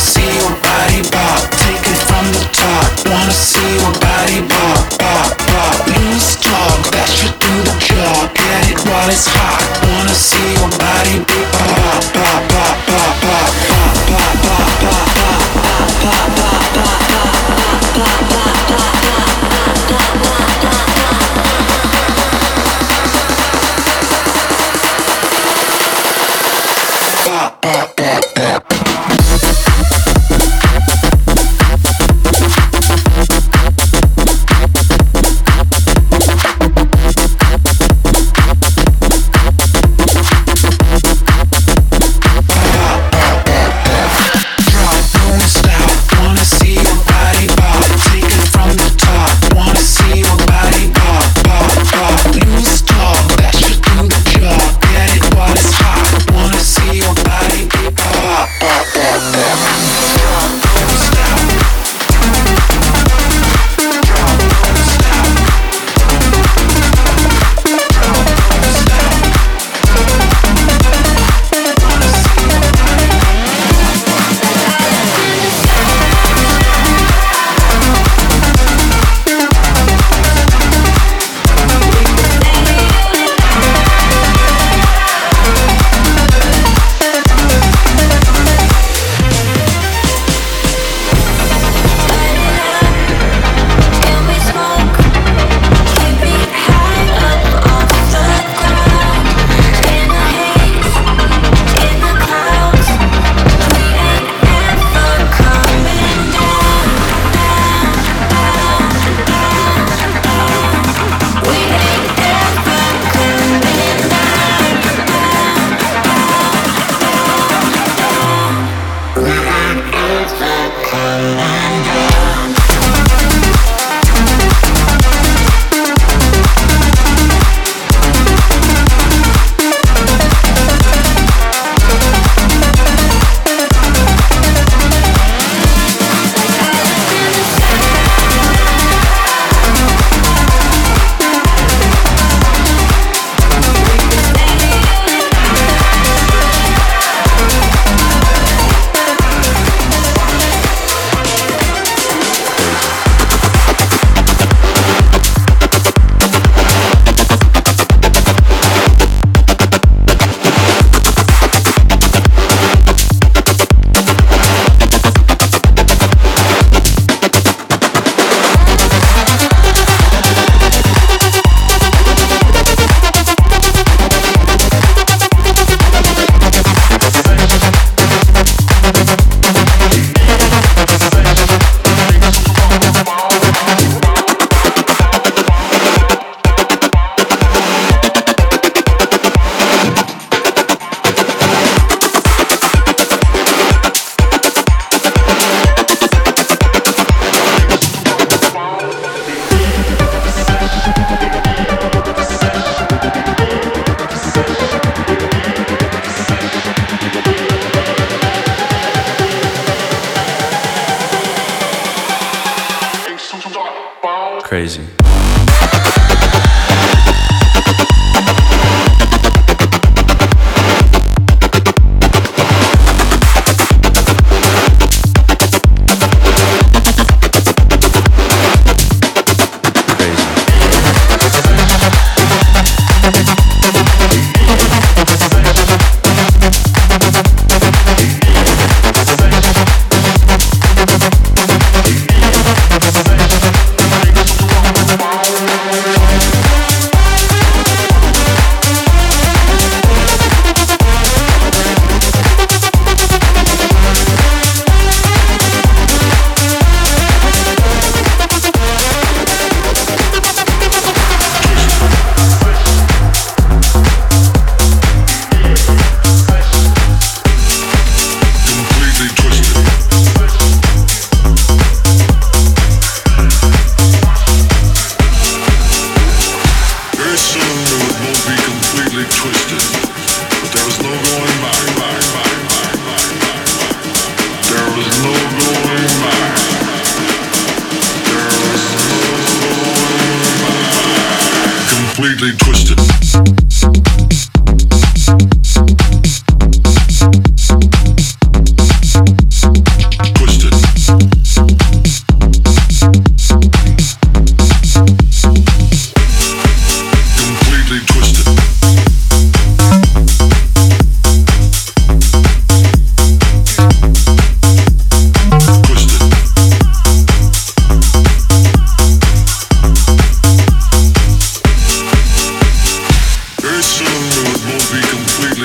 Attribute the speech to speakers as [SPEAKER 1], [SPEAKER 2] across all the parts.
[SPEAKER 1] see your body pop, Take it from the top. Wanna see your body pop, pop, pop, Loose talk, that it through the job. Get it while it's hot. Wanna see your body bop.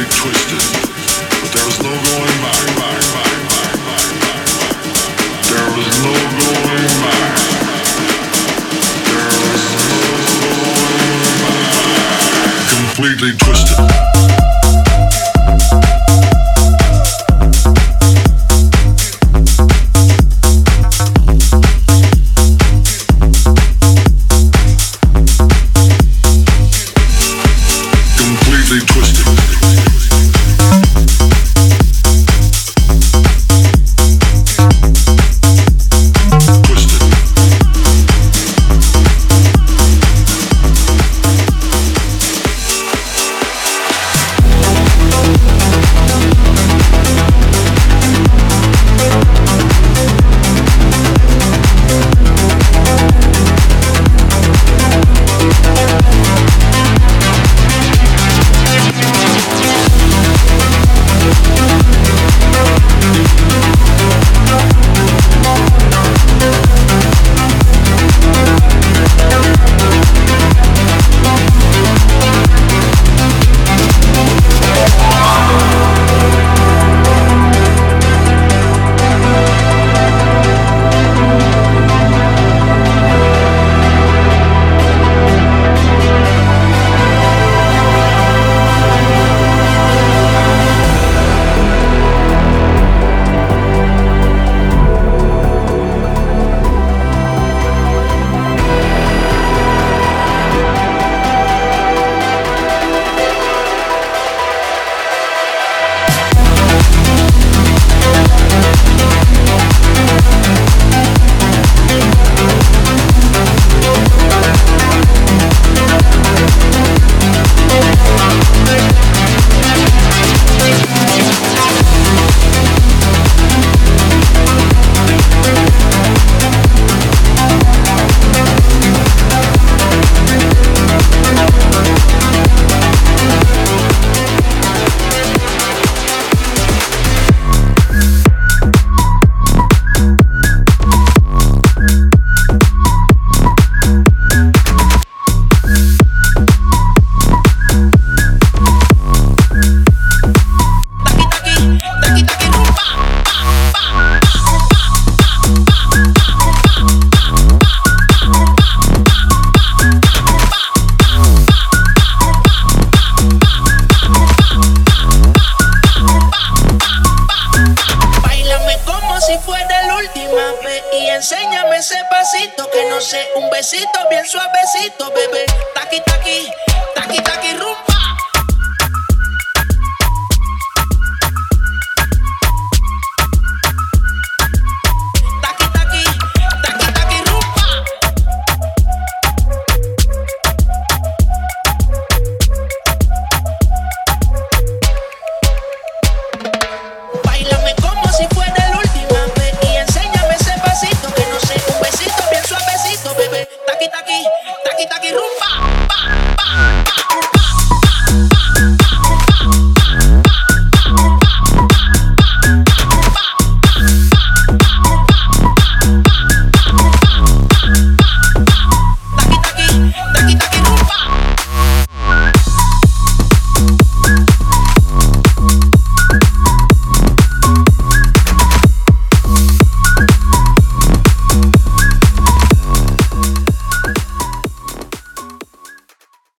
[SPEAKER 2] twisted. There was no going back. There was no going back. Completely twisted.
[SPEAKER 3] besito, que no sé, un besito bien suavecito, bebé. Taqui, taqui, taqui, taqui, rumba.